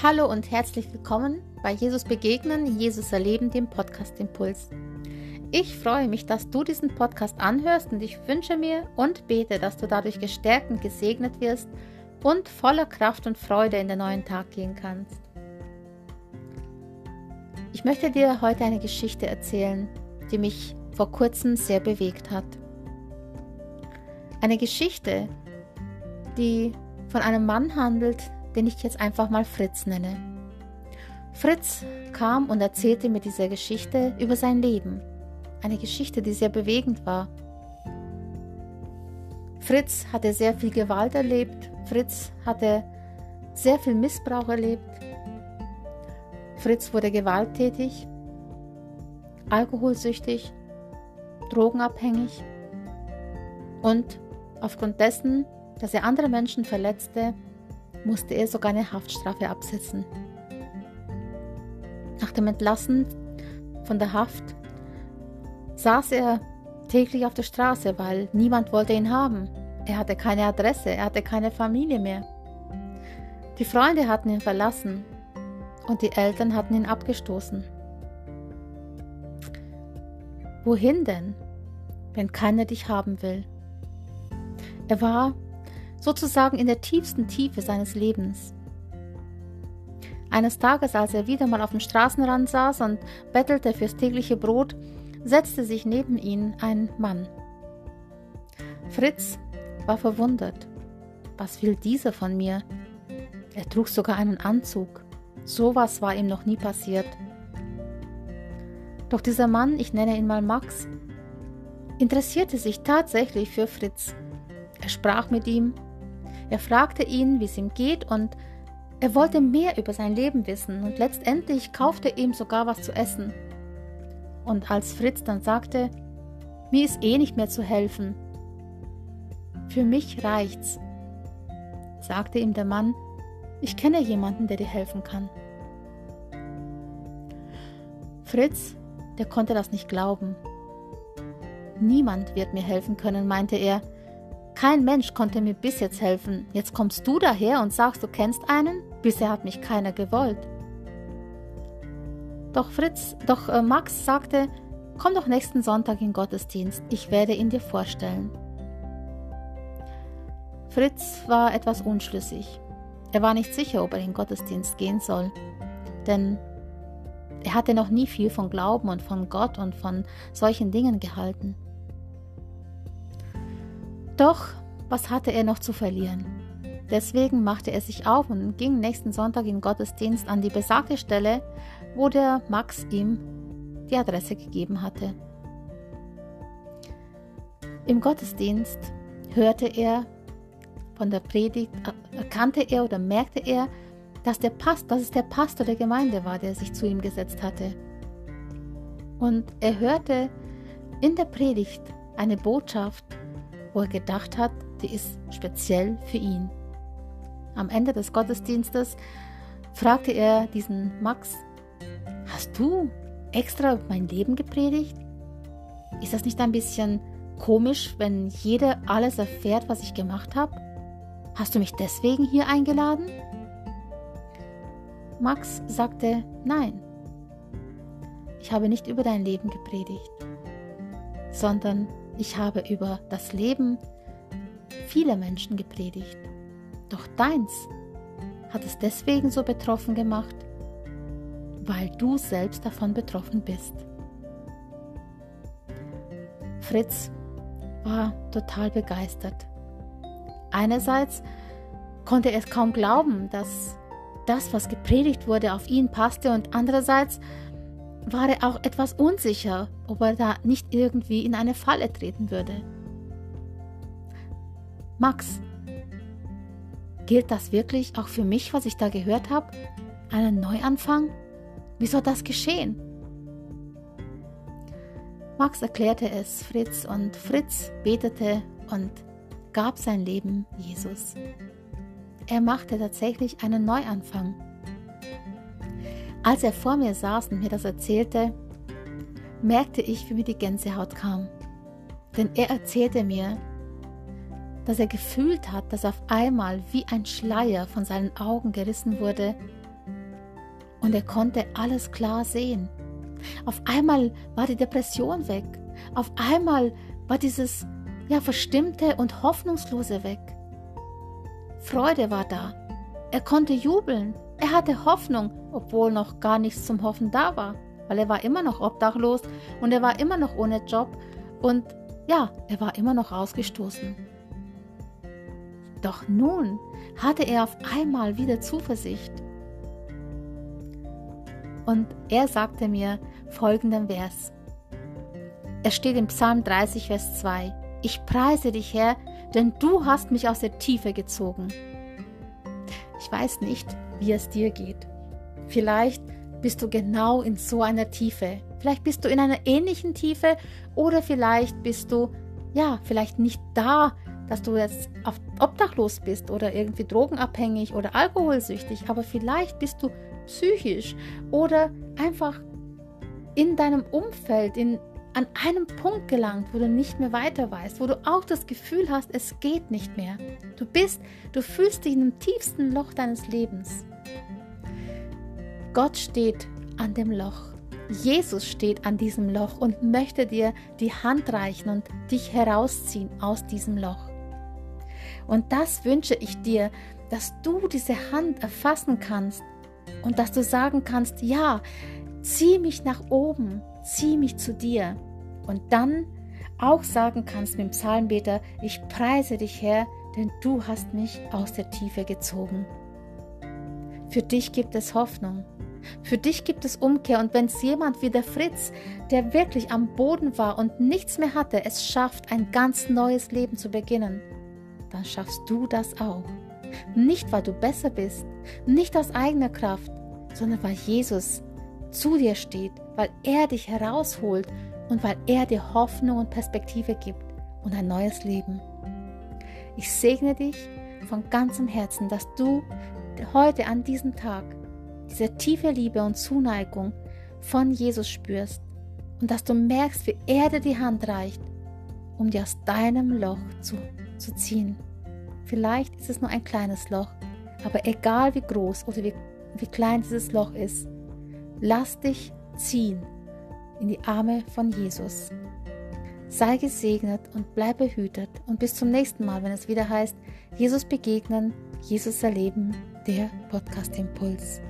Hallo und herzlich willkommen bei Jesus Begegnen, Jesus Erleben, dem Podcast Impuls. Ich freue mich, dass du diesen Podcast anhörst und ich wünsche mir und bete, dass du dadurch gestärkt und gesegnet wirst und voller Kraft und Freude in den neuen Tag gehen kannst. Ich möchte dir heute eine Geschichte erzählen, die mich vor kurzem sehr bewegt hat. Eine Geschichte, die von einem Mann handelt, den ich jetzt einfach mal Fritz nenne. Fritz kam und erzählte mir diese Geschichte über sein Leben. Eine Geschichte, die sehr bewegend war. Fritz hatte sehr viel Gewalt erlebt. Fritz hatte sehr viel Missbrauch erlebt. Fritz wurde gewalttätig, alkoholsüchtig, drogenabhängig und aufgrund dessen, dass er andere Menschen verletzte, musste er sogar eine Haftstrafe absetzen. Nach dem Entlassen von der Haft saß er täglich auf der Straße, weil niemand wollte ihn haben. Er hatte keine Adresse, er hatte keine Familie mehr. Die Freunde hatten ihn verlassen und die Eltern hatten ihn abgestoßen. Wohin denn, wenn keiner dich haben will? Er war sozusagen in der tiefsten Tiefe seines Lebens. Eines Tages, als er wieder mal auf dem Straßenrand saß und bettelte fürs tägliche Brot, setzte sich neben ihn ein Mann. Fritz war verwundert. Was will dieser von mir? Er trug sogar einen Anzug. Sowas war ihm noch nie passiert. Doch dieser Mann, ich nenne ihn mal Max, interessierte sich tatsächlich für Fritz. Er sprach mit ihm, er fragte ihn, wie es ihm geht und er wollte mehr über sein Leben wissen und letztendlich kaufte ihm sogar was zu essen. Und als Fritz dann sagte, mir ist eh nicht mehr zu helfen, für mich reicht's, sagte ihm der Mann, ich kenne jemanden, der dir helfen kann. Fritz, der konnte das nicht glauben. Niemand wird mir helfen können, meinte er, kein Mensch konnte mir bis jetzt helfen. Jetzt kommst du daher und sagst, du kennst einen? Bisher hat mich keiner gewollt. Doch Fritz, doch äh, Max sagte, komm doch nächsten Sonntag in Gottesdienst, ich werde ihn dir vorstellen. Fritz war etwas unschlüssig. Er war nicht sicher, ob er in Gottesdienst gehen soll, denn er hatte noch nie viel von Glauben und von Gott und von solchen Dingen gehalten. Doch, was hatte er noch zu verlieren? Deswegen machte er sich auf und ging nächsten Sonntag in Gottesdienst an die besagte Stelle, wo der Max ihm die Adresse gegeben hatte. Im Gottesdienst hörte er von der Predigt, erkannte er oder merkte er, dass, der Past, dass es der Pastor der Gemeinde war, der sich zu ihm gesetzt hatte. Und er hörte in der Predigt eine Botschaft, wo er gedacht hat, die ist speziell für ihn. Am Ende des Gottesdienstes fragte er diesen Max, hast du extra mein Leben gepredigt? Ist das nicht ein bisschen komisch, wenn jeder alles erfährt, was ich gemacht habe? Hast du mich deswegen hier eingeladen? Max sagte, nein, ich habe nicht über dein Leben gepredigt, sondern ich habe über das Leben vieler Menschen gepredigt. Doch deins hat es deswegen so betroffen gemacht, weil du selbst davon betroffen bist. Fritz war total begeistert. Einerseits konnte er es kaum glauben, dass das, was gepredigt wurde, auf ihn passte und andererseits war er auch etwas unsicher, ob er da nicht irgendwie in eine Falle treten würde. Max, gilt das wirklich auch für mich, was ich da gehört habe? Einen Neuanfang? Wie soll das geschehen? Max erklärte es Fritz und Fritz betete und gab sein Leben Jesus. Er machte tatsächlich einen Neuanfang. Als er vor mir saß und mir das erzählte, merkte ich, wie mir die Gänsehaut kam. Denn er erzählte mir, dass er gefühlt hat, dass auf einmal wie ein Schleier von seinen Augen gerissen wurde und er konnte alles klar sehen. Auf einmal war die Depression weg. Auf einmal war dieses ja verstimmte und hoffnungslose weg. Freude war da. Er konnte jubeln. Er hatte Hoffnung, obwohl noch gar nichts zum Hoffen da war, weil er war immer noch obdachlos und er war immer noch ohne Job und ja, er war immer noch ausgestoßen. Doch nun hatte er auf einmal wieder Zuversicht. Und er sagte mir folgenden Vers. Es steht im Psalm 30, Vers 2. Ich preise dich, Herr, denn du hast mich aus der Tiefe gezogen. Ich weiß nicht, wie es dir geht. Vielleicht bist du genau in so einer Tiefe. Vielleicht bist du in einer ähnlichen Tiefe oder vielleicht bist du, ja, vielleicht nicht da, dass du jetzt obdachlos bist oder irgendwie drogenabhängig oder alkoholsüchtig, aber vielleicht bist du psychisch oder einfach in deinem Umfeld, in, an einem Punkt gelangt, wo du nicht mehr weiter weißt, wo du auch das Gefühl hast, es geht nicht mehr. Du bist, du fühlst dich in dem tiefsten Loch deines Lebens. Gott steht an dem Loch. Jesus steht an diesem Loch und möchte dir die Hand reichen und dich herausziehen aus diesem Loch. Und das wünsche ich dir, dass du diese Hand erfassen kannst und dass du sagen kannst, ja, zieh mich nach oben, zieh mich zu dir. Und dann auch sagen kannst mit dem Psalmbeter, ich preise dich Herr, denn du hast mich aus der Tiefe gezogen. Für dich gibt es Hoffnung. Für dich gibt es Umkehr und wenn es jemand wie der Fritz, der wirklich am Boden war und nichts mehr hatte, es schafft, ein ganz neues Leben zu beginnen, dann schaffst du das auch. Nicht, weil du besser bist, nicht aus eigener Kraft, sondern weil Jesus zu dir steht, weil er dich herausholt und weil er dir Hoffnung und Perspektive gibt und ein neues Leben. Ich segne dich von ganzem Herzen, dass du heute an diesem Tag diese tiefe Liebe und Zuneigung von Jesus spürst und dass du merkst, wie er dir die Hand reicht, um dir aus deinem Loch zu, zu ziehen. Vielleicht ist es nur ein kleines Loch, aber egal wie groß oder wie, wie klein dieses Loch ist, lass dich ziehen in die Arme von Jesus. Sei gesegnet und bleib behütet und bis zum nächsten Mal, wenn es wieder heißt, Jesus begegnen, Jesus erleben, der Podcast Impuls.